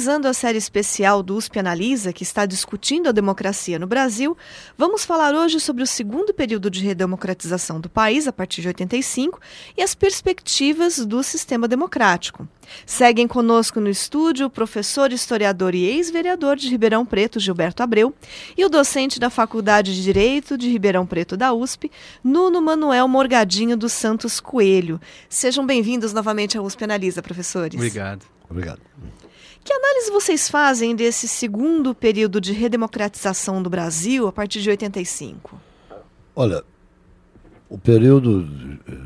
Finalizando a série especial do USP Analisa, que está discutindo a democracia no Brasil, vamos falar hoje sobre o segundo período de redemocratização do país, a partir de 85, e as perspectivas do sistema democrático. Seguem conosco no estúdio o professor, historiador e ex-vereador de Ribeirão Preto, Gilberto Abreu, e o docente da Faculdade de Direito de Ribeirão Preto da USP, Nuno Manuel Morgadinho dos Santos Coelho. Sejam bem-vindos novamente à USP Analisa, professores. Obrigado. Obrigado. Que análise vocês fazem desse segundo período de redemocratização do Brasil a partir de 85? Olha, o período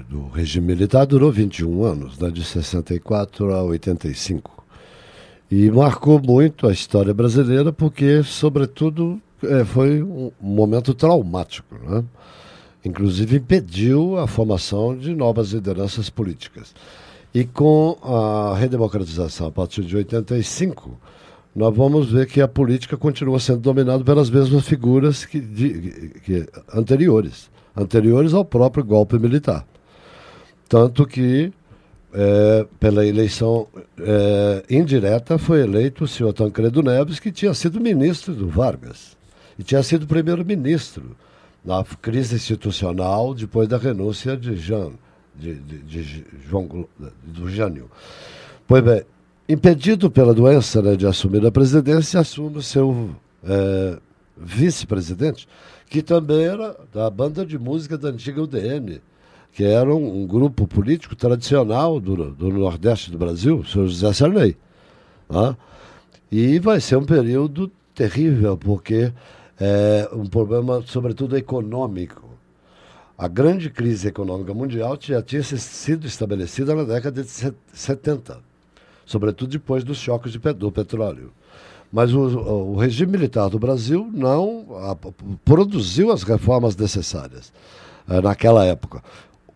do regime militar durou 21 anos, né, de 64 a 85. E marcou muito a história brasileira porque, sobretudo, é, foi um momento traumático. Né? Inclusive, impediu a formação de novas lideranças políticas. E com a redemocratização a partir de 85, nós vamos ver que a política continua sendo dominada pelas mesmas figuras que, de, que anteriores, anteriores ao próprio golpe militar. Tanto que, é, pela eleição é, indireta, foi eleito o senhor Tancredo Neves, que tinha sido ministro do Vargas e tinha sido primeiro-ministro na crise institucional depois da renúncia de Jean de, de, de João do Jânio. Pois bem, impedido pela doença né, de assumir a presidência, assume o seu é, vice-presidente, que também era da banda de música da antiga UDN, que era um, um grupo político tradicional do, do, Nordeste do Brasil, o senhor José Sarney. Né? E vai ser um período terrível, porque é um problema, sobretudo, econômico. A grande crise econômica mundial já tinha sido estabelecida na década de 70, sobretudo depois dos choques de, do petróleo. Mas o, o, regime militar do Brasil não a, produziu as reformas necessárias eh, naquela época,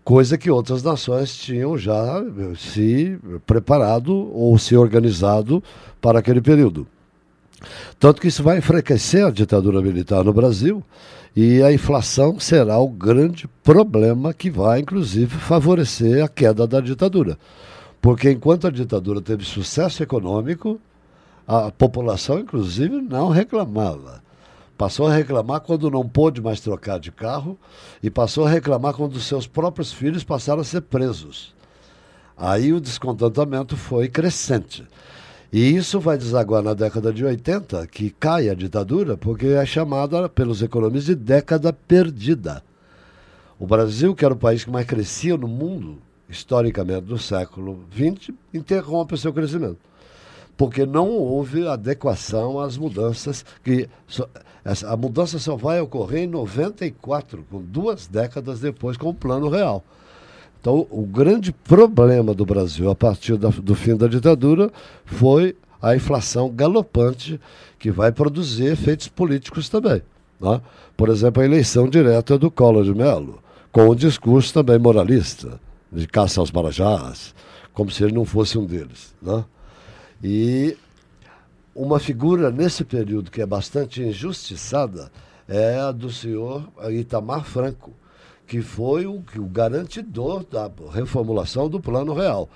coisa que outras nações tinham já eh, se preparado ou se organizado para aquele período. Tanto que isso vai enfraquecer a ditadura militar no Brasil e a inflação será o grande problema que vai, inclusive, favorecer a queda da ditadura. Porque enquanto a ditadura teve sucesso econômico, a população, inclusive, não reclamava. Passou a reclamar quando não pôde mais trocar de carro e passou a reclamar quando seus próprios filhos passaram a ser presos. Aí o descontentamento foi crescente. E isso vai desaguar na década de 80, que cai a ditadura, porque é chamada pelos economistas de década perdida. O Brasil, que era o país que mais crescia no mundo, historicamente, no século XX, interrompe o seu crescimento. Porque não houve adequação às mudanças que. A mudança só vai ocorrer em 94, com duas décadas depois, com o plano real. Então, o grande problema do Brasil a partir da, do fim da ditadura foi a inflação galopante que vai produzir efeitos políticos também. Né? Por exemplo, a eleição direta do Collor de Mello, com um discurso também moralista, de caça aos marajás, como se ele não fosse um deles. Né? E uma figura nesse período que é bastante injustiçada é a do senhor Itamar Franco, que foi o, o garantidor da reformulação do Plano Real.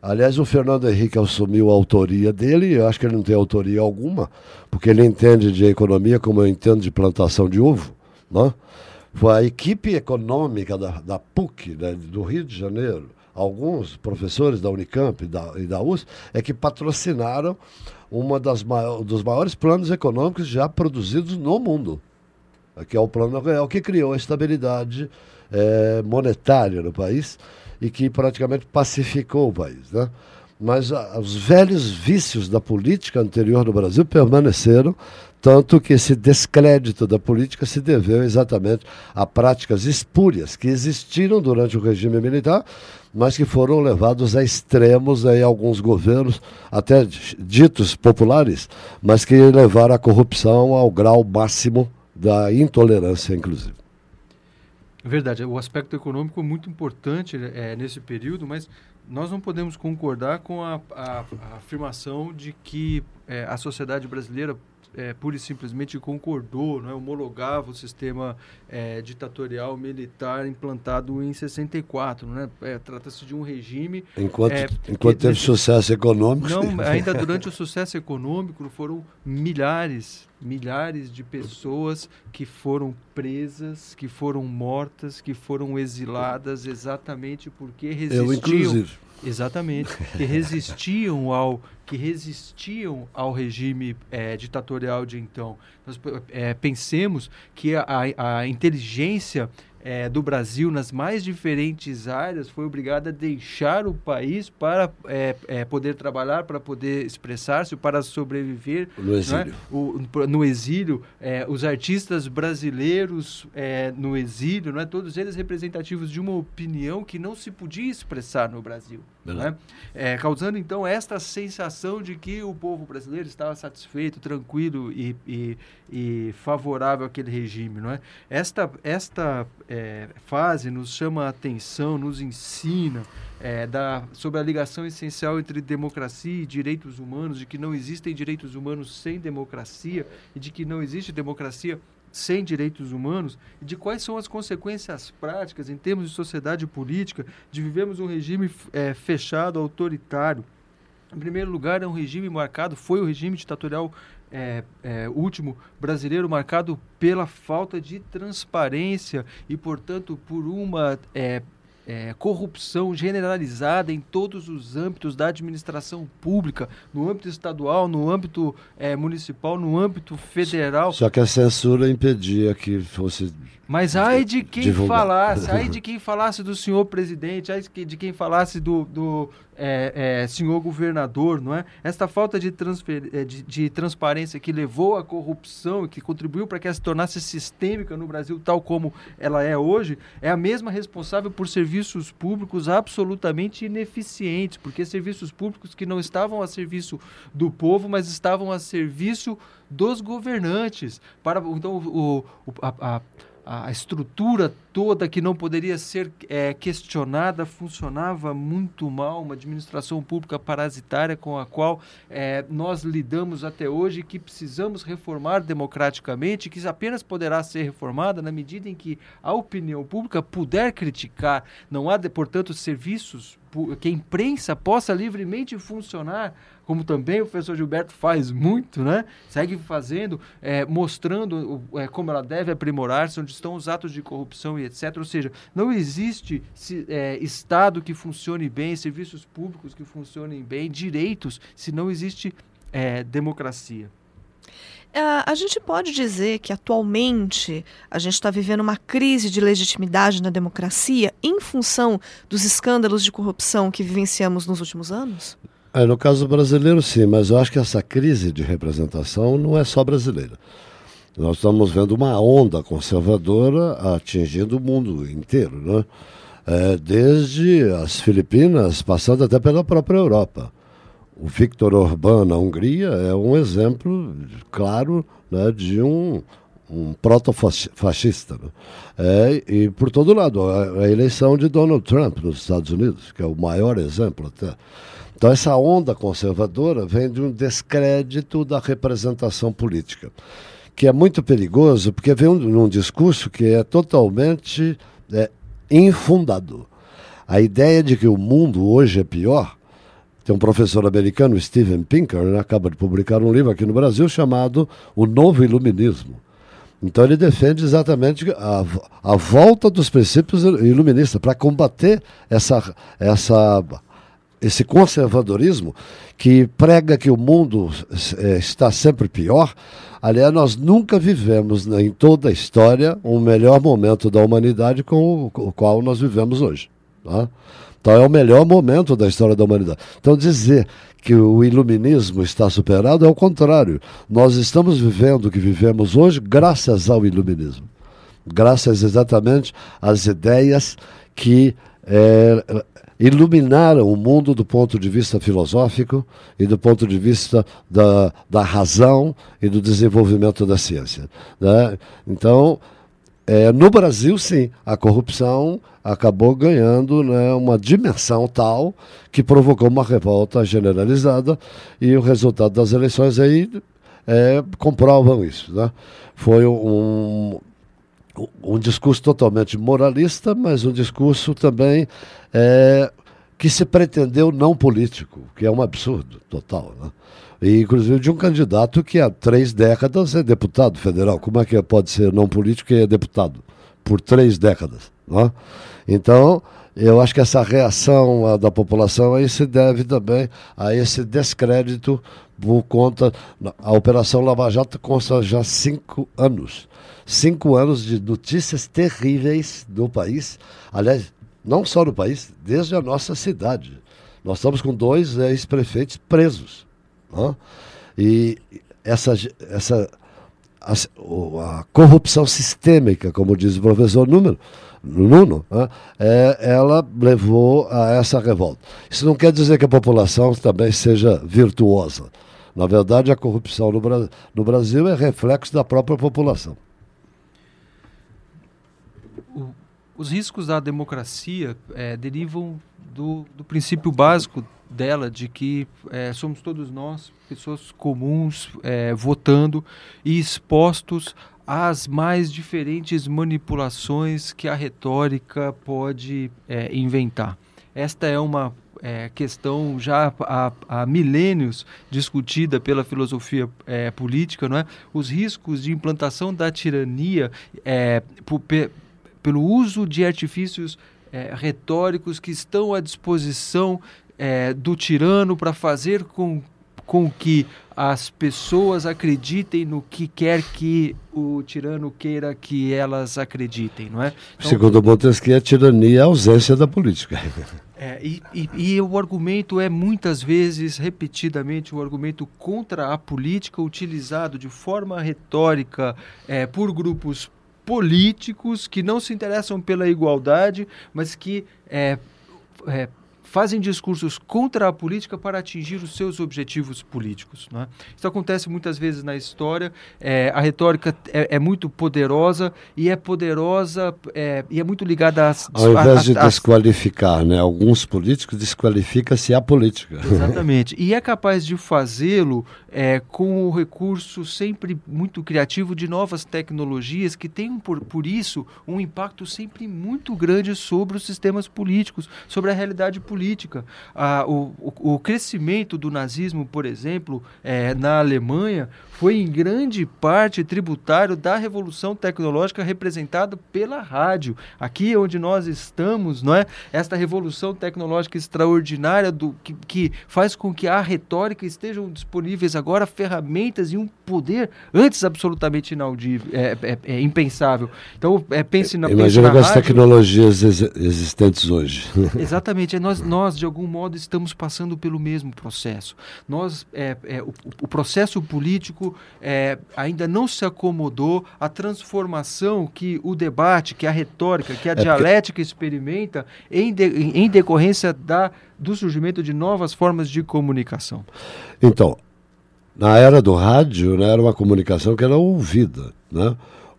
Aliás, o Fernando Henrique assumiu a autoria dele, eu acho que ele não tem autoria alguma, porque ele entende de economia como eu entendo de plantação de uvo. Né? Foi a equipe econômica da, da PUC, né, do Rio de Janeiro, alguns professores da Unicamp e da, e da USP, é que patrocinaram maiores, dos maiores planos econômicos já produzidos no mundo que é o Plano Real, que criou a estabilidade é, monetária no país e que praticamente pacificou o país. Né? Mas a, os velhos vícios da política anterior no Brasil permaneceram, tanto que esse descrédito da política se deveu exatamente a práticas espúrias que existiram durante o regime militar, mas que foram levados a extremos em alguns governos, até ditos populares, mas que levaram a corrupção ao grau máximo da intolerância, inclusive. Verdade, o aspecto econômico é muito importante é, nesse período, mas nós não podemos concordar com a, a, a afirmação de que é, a sociedade brasileira é, pura e simplesmente concordou, né, homologava o sistema é, ditatorial militar implantado em 64. Né? É, Trata-se de um regime. Enquanto, é, enquanto teve sucesso econômico. Não, ainda durante o sucesso econômico foram milhares, milhares de pessoas que foram presas, que foram mortas, que foram exiladas exatamente porque resistiam. Eu, inclusive Exatamente, que resistiam ao que resistiam ao regime é, ditatorial de então. Nós é, pensemos que a, a inteligência é, do Brasil nas mais diferentes áreas foi obrigada a deixar o país para é, é, poder trabalhar, para poder expressar-se, para sobreviver. No é? exílio. O, no exílio, é, os artistas brasileiros é, no exílio, não é? todos eles representativos de uma opinião que não se podia expressar no Brasil. É, causando então esta sensação de que o povo brasileiro estava satisfeito, tranquilo e, e, e favorável àquele regime. Não é? Esta, esta é, fase nos chama a atenção, nos ensina é, da, sobre a ligação essencial entre democracia e direitos humanos, de que não existem direitos humanos sem democracia e de que não existe democracia sem direitos humanos e de quais são as consequências práticas em termos de sociedade política de vivemos um regime é, fechado, autoritário. Em primeiro lugar, é um regime marcado, foi o regime ditatorial é, é, último brasileiro marcado pela falta de transparência e, portanto, por uma é, é, corrupção generalizada em todos os âmbitos da administração pública, no âmbito estadual, no âmbito é, municipal, no âmbito federal. Só que a censura impedia que fosse. Mas ai de quem divulgar. falasse, ai de quem falasse do senhor presidente, ai de quem falasse do, do é, é, senhor governador, não é? Esta falta de, transfer, é, de, de, transparência que levou à corrupção e que contribuiu para que ela se tornasse sistêmica no Brasil, tal como ela é hoje, é a mesma responsável por serviços públicos absolutamente ineficientes, porque serviços públicos que não estavam a serviço do povo, mas estavam a serviço dos governantes. Para então o, o a, a a estrutura toda que não poderia ser é, questionada funcionava muito mal, uma administração pública parasitária com a qual é, nós lidamos até hoje, que precisamos reformar democraticamente, que apenas poderá ser reformada na medida em que a opinião pública puder criticar. Não há, portanto, serviços que a imprensa possa livremente funcionar como também o professor Gilberto faz muito, né? Segue fazendo, é, mostrando é, como ela deve aprimorar-se, onde estão os atos de corrupção e etc. Ou seja, não existe é, Estado que funcione bem, serviços públicos que funcionem bem, direitos, se não existe é, democracia. Uh, a gente pode dizer que atualmente a gente está vivendo uma crise de legitimidade na democracia em função dos escândalos de corrupção que vivenciamos nos últimos anos? É, no caso brasileiro, sim, mas eu acho que essa crise de representação não é só brasileira. Nós estamos vendo uma onda conservadora atingindo o mundo inteiro, né? É, desde as Filipinas, passando até pela própria Europa. O Viktor Orbán na Hungria é um exemplo claro né, de um, um proto-fascista. Né? É, e por todo lado, a, a eleição de Donald Trump nos Estados Unidos, que é o maior exemplo até. Então, essa onda conservadora vem de um descrédito da representação política, que é muito perigoso, porque vem um, um discurso que é totalmente é, infundado. A ideia de que o mundo hoje é pior. Tem um professor americano, Steven Pinker, né, acaba de publicar um livro aqui no Brasil chamado O Novo Iluminismo. Então ele defende exatamente a, a volta dos princípios iluministas para combater essa, essa esse conservadorismo que prega que o mundo é, está sempre pior. Aliás, nós nunca vivemos né, em toda a história um melhor momento da humanidade com o, o qual nós vivemos hoje. Tá? Então é o melhor momento da história da humanidade. Então dizer que o iluminismo está superado é o contrário. Nós estamos vivendo o que vivemos hoje graças ao iluminismo. Graças exatamente às ideias que é, iluminaram o mundo do ponto de vista filosófico e do ponto de vista da, da razão e do desenvolvimento da ciência. Né? Então, é, no Brasil, sim, a corrupção acabou ganhando né, uma dimensão tal que provocou uma revolta generalizada e o resultado das eleições aí é, comprovam isso. Né? Foi um, um discurso totalmente moralista, mas um discurso também é, que se pretendeu não político, que é um absurdo total. Né? E, inclusive de um candidato que há três décadas é deputado federal. Como é que pode ser não político e é deputado? Por três décadas. Não é? Então, eu acho que essa reação a, da população aí se deve também a esse descrédito por conta. A Operação Lava Jato consta já cinco anos. Cinco anos de notícias terríveis do país. Aliás, não só no país, desde a nossa cidade. Nós estamos com dois ex-prefeitos presos né? E essa, essa a, a, corrupção sistêmica, como diz o professor Número, Nuno, né? é, ela levou a essa revolta. Isso não quer dizer que a população também seja virtuosa. Na verdade, a corrupção no, Bra no Brasil é reflexo da própria população. O, os riscos da democracia é, derivam do, do princípio básico dela de que é, somos todos nós, pessoas comuns, é, votando e expostos às mais diferentes manipulações que a retórica pode é, inventar. Esta é uma é, questão já há, há, milênios discutida pela filosofia é, política, não é? Os riscos de implantação da tirania é, por, pe, pelo uso de artifícios é, retóricos que estão à disposição é, do tirano para fazer com, com que as pessoas acreditem no que quer que o tirano queira que elas acreditem, não é? Então, Segundo Montesquieu, a tirania é a ausência da política. É, e, e, e, o argumento é muitas vezes, repetidamente, o um argumento contra a política utilizado de forma retórica é, por grupos políticos que não se interessam pela igualdade, mas que é, é, fazem discursos contra a política para atingir os seus objetivos políticos. Né? Isso acontece muitas vezes na história. É, a retórica é, é, muito poderosa e é poderosa é, e é muito ligada às. Ao invés de desqualificar, né? alguns políticos desqualificam-se a política. Exatamente. e é capaz de fazê-lo é, com o recurso sempre muito criativo de novas tecnologias que têm, por, por isso, um impacto sempre muito grande sobre os sistemas políticos, sobre a realidade política política. Ah, o, o, o, crescimento do nazismo, por exemplo, é, na Alemanha, foi em grande parte tributário da revolução tecnológica representada pela rádio. Aqui onde nós estamos, não é? Esta revolução tecnológica extraordinária do, que, que faz com que a retórica estejam disponíveis agora ferramentas e um poder antes absolutamente inaudível, é, é, é impensável. Então, é, pense na Imagina com as tecnologias ex existentes hoje. Exatamente. Nós, nós, de algum modo, estamos passando pelo mesmo processo. Nós, é, é, o, o processo político é, ainda não se acomodou à transformação que o debate, que a retórica, que a é dialética experimenta em, de, em decorrência da, do surgimento de novas formas de comunicação. Então, na era do rádio, né, era uma comunicação que era ouvida, né?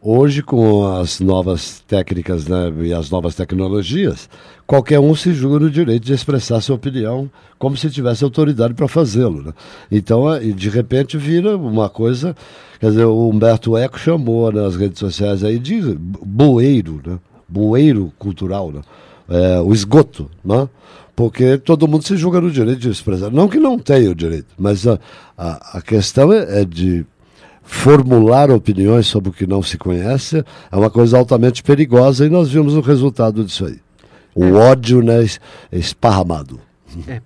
Hoje, com as novas técnicas né, e as novas tecnologias, qualquer um se julga no direito de expressar sua opinião como se tivesse autoridade para fazê-lo. Né? Então, é, de repente, vira uma coisa. Quer dizer, o Humberto Eco chamou nas redes sociais aí de bueiro, né? bueiro cultural, né? É, o esgoto, né? porque todo mundo se julga no direito de expressar. Não que não tenha o direito, mas a, a, a questão é, é de formular opiniões sobre o que não se conhece é uma coisa altamente perigosa e nós vimos o resultado disso aí. O é. ódio né, esparramado. É,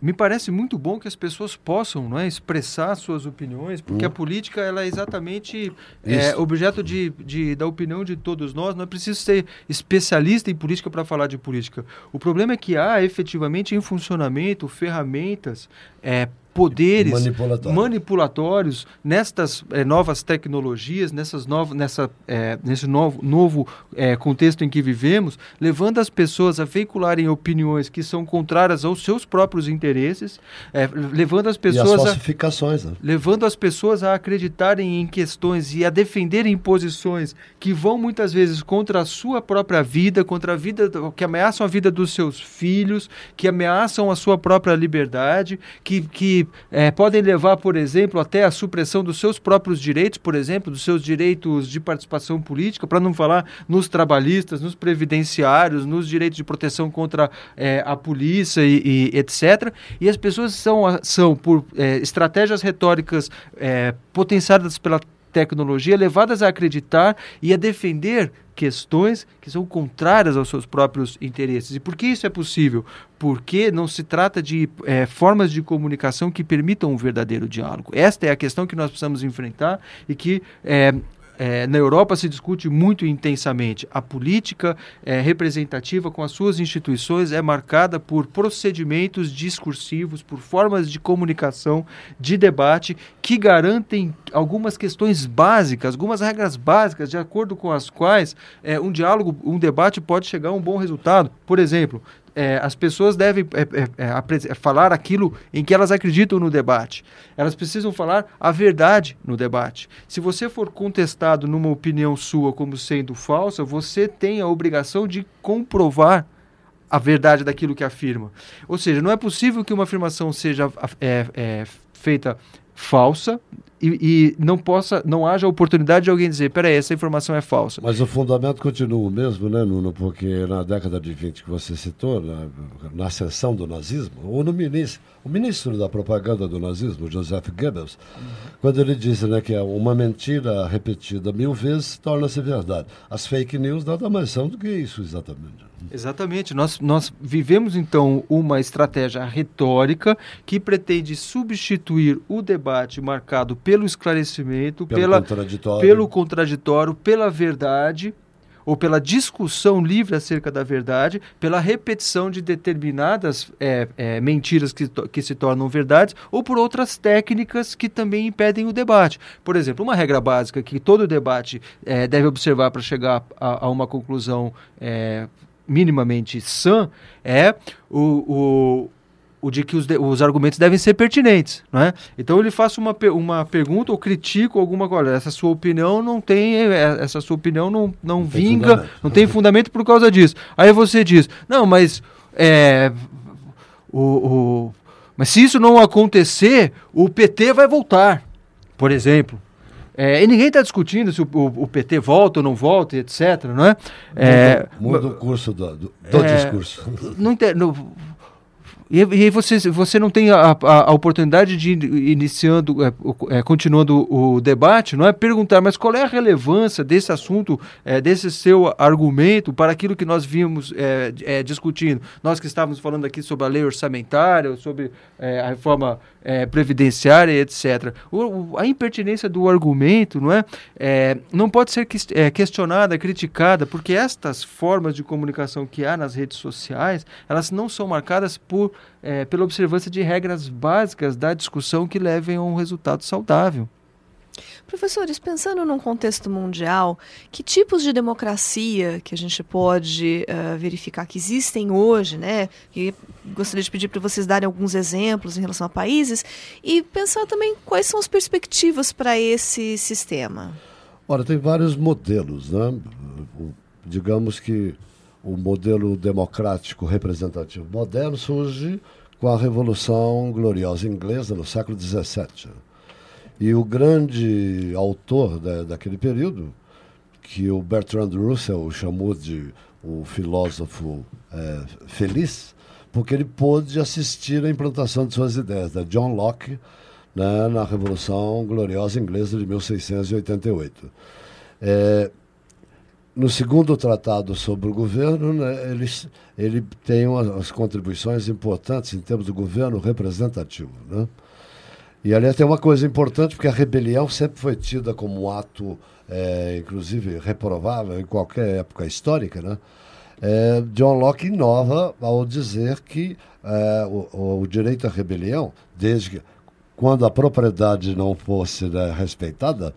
me parece muito bom que as pessoas possam não é, expressar suas opiniões, porque hum. a política ela é exatamente é, objeto de, de, da opinião de todos nós. Não é preciso ser especialista em política para falar de política. O problema é que há efetivamente em funcionamento ferramentas é, poderes Manipulatório. manipulatórios nestas é, novas tecnologias, nessas novas, nessa, é, nesse novo, novo é, contexto em que vivemos, levando as pessoas a veicularem opiniões que são contrárias aos seus próprios interesses, levando as pessoas as a, né? levando as pessoas a acreditarem em questões e a defenderem posições que vão muitas vezes contra a sua própria vida, contra a vida que ameaçam a vida dos seus filhos, que ameaçam a sua própria liberdade, que, que é, podem levar, por exemplo, até a supressão dos seus próprios direitos, por exemplo, dos seus direitos de participação política, para não falar nos trabalhistas, nos previdenciários, nos direitos de proteção contra é, a polícia e, e, etc. E as pessoas são, são por é, estratégias retóricas potenciadas pela tecnologia, levadas a acreditar e a defender questões que são contrárias aos seus próprios interesses. E por que isso é possível? Porque não se trata de é, formas de comunicação que permitam um verdadeiro diálogo. Esta é a questão que nós precisamos enfrentar e que é, é, na Europa se discute muito intensamente. A política é, representativa com as suas instituições é marcada por procedimentos discursivos, por formas de comunicação, de debate, que garantem algumas questões básicas, algumas regras básicas, de acordo com as quais é, um diálogo, um debate pode chegar a um bom resultado. Por exemplo, é, as pessoas devem é, é, é, é, falar aquilo em que elas acreditam no debate. Elas precisam falar a verdade no debate. Se você for contestado numa opinião sua como sendo falsa, você tem a obrigação de comprovar a verdade daquilo que afirma. Ou seja, não é possível que uma afirmação seja feita falsa, e, e, não possa, não haja oportunidade de alguém dizer, peraí, essa informação é falsa. Mas o fundamento continua o mesmo, né, Nuno? Porque na década de 20 que você citou, na, na ascensão do nazismo, ou no ministro, o ministro da propaganda do nazismo, Joseph Goebbels, uhum. quando ele disse né, que uma mentira repetida mil vezes torna-se verdade. As fake news nada mais são do que isso, exatamente. Exatamente. Nós, nós vivemos, então, uma estratégia retórica que pretende substituir o debate marcado pelo esclarecimento, pelo, pela, contraditório. pelo contraditório, pela verdade, ou pela discussão livre acerca da verdade, pela repetição de determinadas é, é, mentiras que, que se tornam verdades, ou por outras técnicas que também impedem o debate. Por exemplo, uma regra básica que todo debate é, deve observar para chegar a, a, uma conclusão é, minimamente sã é o, o, o de que os, de, os argumentos devem ser pertinentes, né? Então ele faz uma, uma pergunta ou critico alguma coisa. Essa sua opinião não tem, é, essa sua opinião não, não, não vinga, não tem fundamento por causa disso. Aí você diz, não, mas é, o, o, mas se isso não acontecer, o PT vai voltar, por exemplo. É, e ninguém está discutindo se o, o, o, PT volta ou não volta, etc. Não é? é muda, o curso do, do, do é, discurso. Não, não, e, e aí você, você não tem a, a, a oportunidade de iniciando, é, é, continuando o debate, não é? Perguntar, mas qual é a relevância desse assunto, é, desse seu argumento para aquilo que nós vimos é, é, discutindo? Nós que estávamos falando aqui sobre a lei orçamentária, sobre é, a reforma previdenciária, etc. O, o, a impertinência do argumento, não é? não pode ser que, questionada, criticada, porque estas formas de comunicação que há nas redes sociais, elas não são marcadas por é, pela observância de regras básicas da discussão que levem a um resultado saudável. Professores, pensando num contexto mundial, que tipos de democracia que a gente pode uh, verificar que existem hoje, né? E gostaria de pedir para vocês darem alguns exemplos em relação a países e pensar também quais são as perspectivas para esse sistema. Ora, tem vários modelos, né? Digamos que o modelo democrático representativo moderno surge com a Revolução Gloriosa Inglesa no século XVII. E o grande autor da, daquele período, que o Bertrand Russell chamou de o filósofo é, feliz, porque ele pôde assistir à implantação de suas ideias, da John Locke, né, na Revolução Gloriosa Inglesa de 1688. É, no segundo tratado sobre o governo, né, ele, ele tem umas contribuições importantes em termos do governo representativo. Né? E ali tem uma coisa importante, porque a rebelião sempre foi tida como um ato, é, inclusive, reprovável em qualquer época histórica. Né? É, John Locke inova ao dizer que é, o, o, direito à rebelião, desde que quando a propriedade não fosse né, respeitada,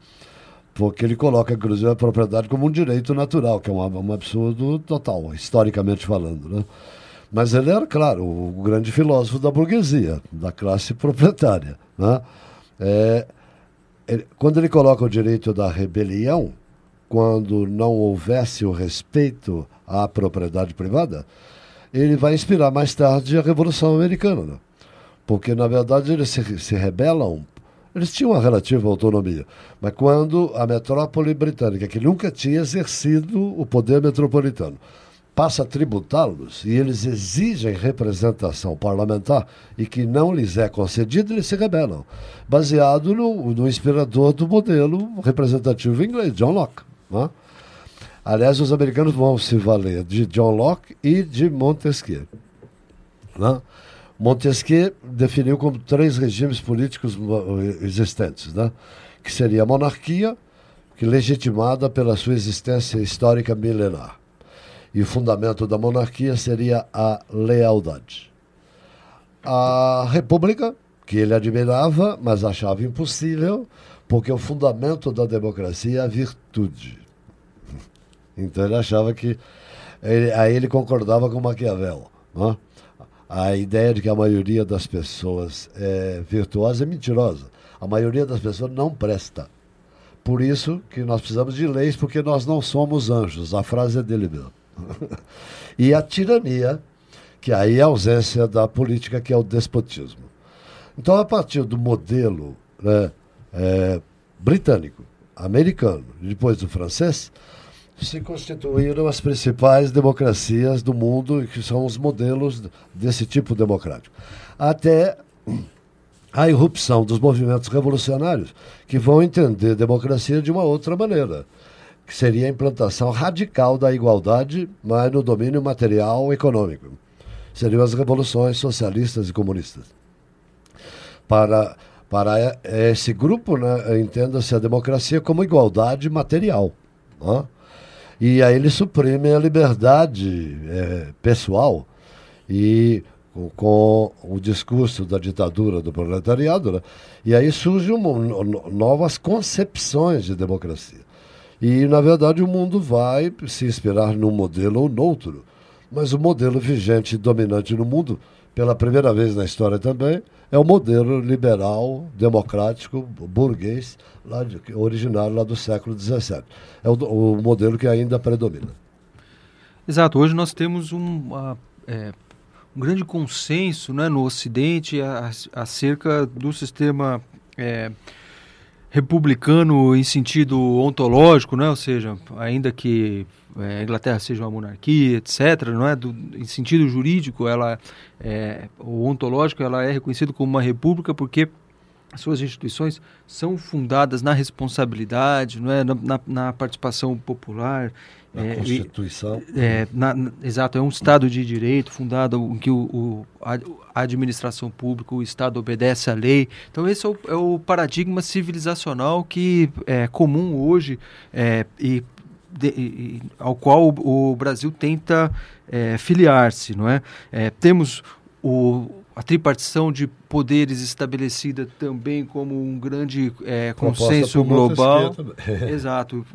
porque ele coloca, inclusive, a propriedade como um direito natural, que é um, um absurdo total, historicamente falando. Né? Mas ele era, claro, o grande filósofo da burguesia, da classe proprietária. Né? É, ele, quando ele coloca o direito da rebelião, quando não houvesse o respeito à propriedade privada, ele vai inspirar mais tarde a Revolução Americana. Né? Porque, na verdade, eles se, se rebelam eles tinham uma relativa autonomia, mas quando a metrópole britânica, que nunca tinha exercido o poder metropolitano, passa a tributá-los e eles exigem representação parlamentar e que não lhes é concedido, eles se rebelam, baseado no, no inspirador do modelo representativo inglês, John Locke. Né? Aliás, os americanos vão se valer de John Locke e de Montesquieu. Né? Montesquieu definiu como três regimes políticos existentes, né? que seria a monarquia, que legitimada pela sua existência histórica milenar. E o fundamento da monarquia seria a lealdade. A república, que ele admirava, mas achava impossível, porque o fundamento da democracia é a virtude. Então ele achava que. Ele, aí ele concordava com Maquiavel. Né? A ideia de que a maioria das pessoas é virtuosa é mentirosa. A maioria das pessoas não presta. Por isso que nós precisamos de leis, porque nós não somos anjos. A frase é dele mesmo. E a tirania, que aí é a ausência da política, que é o despotismo. Então, a partir do modelo né, é, britânico, americano, depois do francês, se constituíram as principais democracias do mundo, que são os modelos desse tipo democrático. Até a irrupção dos movimentos revolucionários, que vão entender democracia de uma outra maneira, que seria a implantação radical da igualdade, mas no domínio material econômico. Seriam as revoluções socialistas e comunistas. Para, para esse grupo, né, entenda-se a democracia como igualdade material. Né? E aí eles suprimem a liberdade é, pessoal e com, com, o discurso da ditadura do proletariado, né? e aí surgem novas concepções de democracia. E, na verdade, o mundo vai se inspirar num modelo ou noutro, mas o modelo vigente e dominante no mundo, pela primeira vez na história também, é o modelo liberal, democrático, burguês, lá de, originário lá do século XVII. É o, o, modelo que ainda predomina. Exato. Hoje nós temos um, é, um grande consenso né, no Ocidente acerca do sistema é, republicano em sentido ontológico, né? ou seja, ainda que é, a Inglaterra seja uma monarquia, etc., não é? Do, em sentido jurídico, ela é, o ontológico, ela é reconhecida como uma república porque suas instituições são fundadas na responsabilidade, não é, na, na participação popular. Na é, Constituição. É, na, na, exato, é um Estado de direito fundado em que o, o a, administração pública, o Estado obedece à lei. Então esse é o, é o paradigma civilizacional que é comum hoje é, e de, ao qual o, o Brasil tenta é, filiar-se, não é? é? Temos o, a tripartição de poderes estabelecida também como um grande é, consenso global. Exato.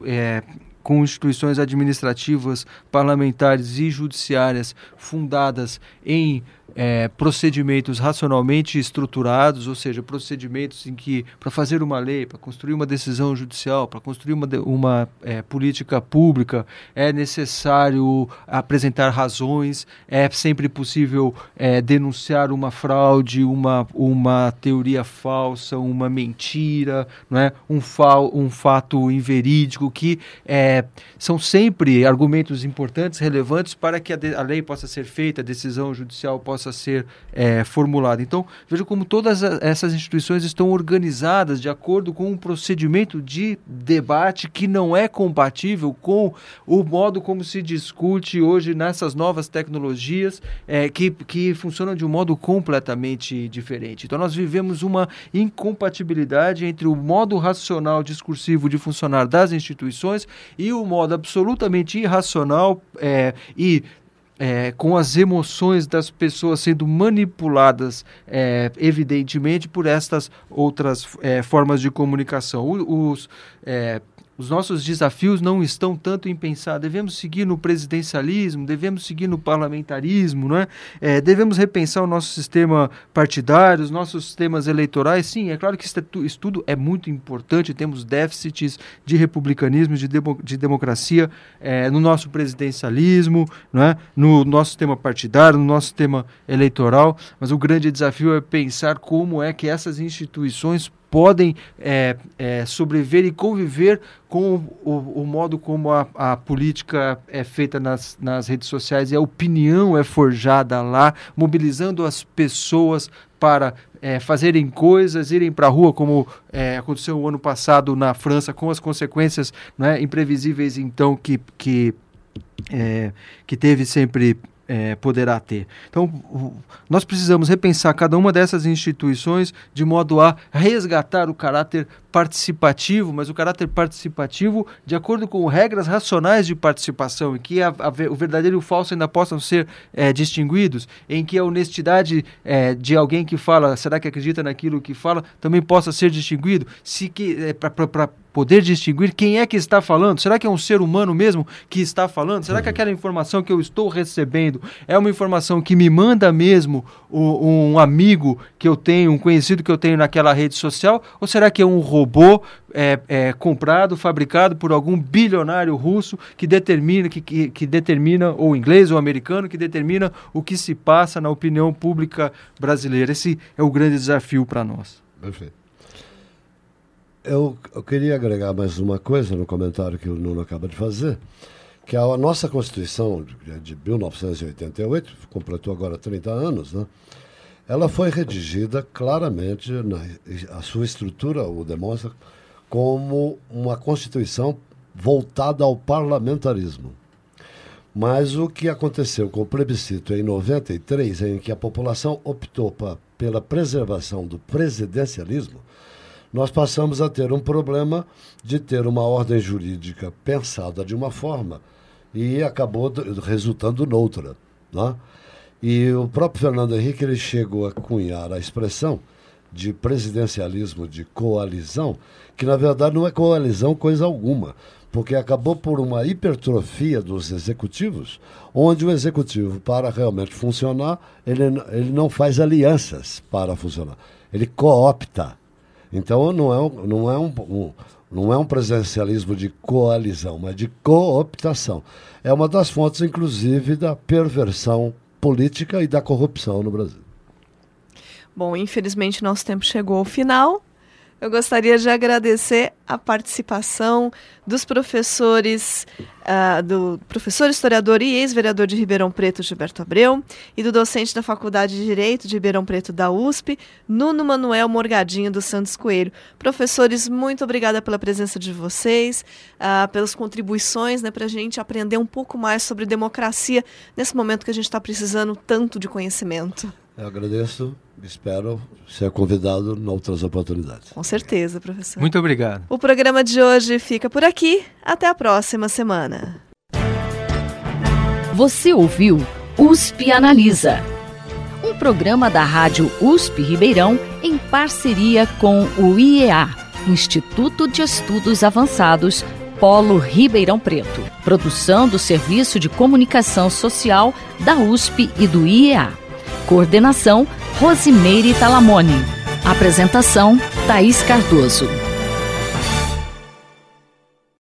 Com instituições administrativas, parlamentares e judiciárias fundadas em é, procedimentos racionalmente estruturados, ou seja, procedimentos em que, para fazer uma lei, para construir uma decisão judicial, para construir uma, uma é, política pública, é necessário apresentar razões, é sempre possível é, denunciar uma fraude, uma, uma teoria falsa, uma mentira, não é? um, fa um fato inverídico, que é, são sempre argumentos importantes, relevantes para que a, a lei possa ser feita, a decisão judicial possa ser é, formulada. Então, veja como todas essas instituições estão organizadas de acordo com um procedimento de debate que não é compatível com o modo como se discute hoje nessas novas tecnologias é, que, que funcionam de um modo completamente diferente. Então, nós vivemos uma incompatibilidade entre o modo racional discursivo de funcionar das instituições e o modo absolutamente irracional é, e é, com as emoções das pessoas sendo manipuladas, é, evidentemente, por estas outras é, formas de comunicação. Os, é, os nossos desafios não estão tanto em pensar, devemos seguir no presidencialismo, devemos seguir no parlamentarismo, não é? é devemos repensar o nosso sistema partidário, os nossos sistemas eleitorais. Sim, é claro que isso tudo é muito importante, temos déficits de republicanismo, de, demo, de democracia é, no nosso presidencialismo, não é? no nosso sistema partidário, no nosso sistema eleitoral, mas o grande desafio é pensar como é que essas instituições podem é, é, sobreviver e conviver com o, o modo como a, a, política é feita nas, nas redes sociais. E a opinião é forjada lá, mobilizando as pessoas para é, fazerem coisas, irem para a rua, como é, aconteceu o ano passado na França, com as consequências né, imprevisíveis, então, que, que, é, que teve sempre é, poderá ter. Então, nós precisamos repensar cada uma dessas instituições de modo a resgatar o caráter participativo, mas o caráter participativo de acordo com regras racionais de participação, em que a, a, o verdadeiro e o falso ainda possam ser é, distinguidos, em que a honestidade é, de alguém que fala, será que acredita naquilo que fala, também possa ser distinguido, se que é, para poder distinguir quem é que está falando. Será que é um ser humano mesmo que está falando? Será que aquela informação que eu estou recebendo é uma informação que me manda mesmo um amigo que eu tenho, um conhecido que eu tenho naquela rede social? Ou será que é um robô é, é, comprado, fabricado por algum bilionário russo que determina, que, que, que, determina, ou inglês ou americano, que determina o que se passa na opinião pública brasileira. Esse é o grande desafio para nós. Perfeito. Eu, eu, queria agregar mais uma coisa no comentário que o Nuno acaba de fazer, que a nossa Constituição de, de 1988, completou agora 30 anos, né? ela foi redigida claramente, na, a sua estrutura o demonstra, como uma Constituição voltada ao parlamentarismo. Mas o que aconteceu com o plebiscito em 93, em que a população optou pra, pela preservação do presidencialismo, nós passamos a ter um problema de ter uma ordem jurídica pensada de uma forma e acabou resultando noutra. Né? E o próprio Fernando Henrique ele chegou a cunhar a expressão de presidencialismo de coalizão, que na verdade não é coalizão coisa alguma, porque acabou por uma hipertrofia dos executivos, onde o executivo, para realmente funcionar, ele, ele não faz alianças para funcionar, ele coopta. Então não é, um, não, é um, um, não é um presidencialismo de coalizão, mas de cooptação. É uma das fontes, inclusive, da perversão política e da corrupção no Brasil. Bom, infelizmente nosso tempo chegou ao final. Eu gostaria de agradecer a participação dos professores, uh, do professor historiador e ex-vereador de Ribeirão Preto, Gilberto Abreu, e do docente da Faculdade de Direito de Ribeirão Preto da USP, Nuno Manuel Morgadinho dos Santos Coelho. Professores, muito obrigada pela presença de vocês, uh, pelas contribuições né, para a gente aprender um pouco mais sobre democracia nesse momento que a gente está precisando tanto de conhecimento. Eu agradeço, espero ser convidado em outras oportunidades. Com certeza, professor. Muito obrigado. O programa de hoje fica por aqui. Até a próxima semana. Você ouviu USP Analisa, um programa da Rádio USP Ribeirão em parceria com o IEA, Instituto de Estudos Avançados, Polo Ribeirão Preto. Produção do Serviço de Comunicação Social da USP e do IEA. Coordenação Rosimeire Talamone. Apresentação Thaís Cardoso.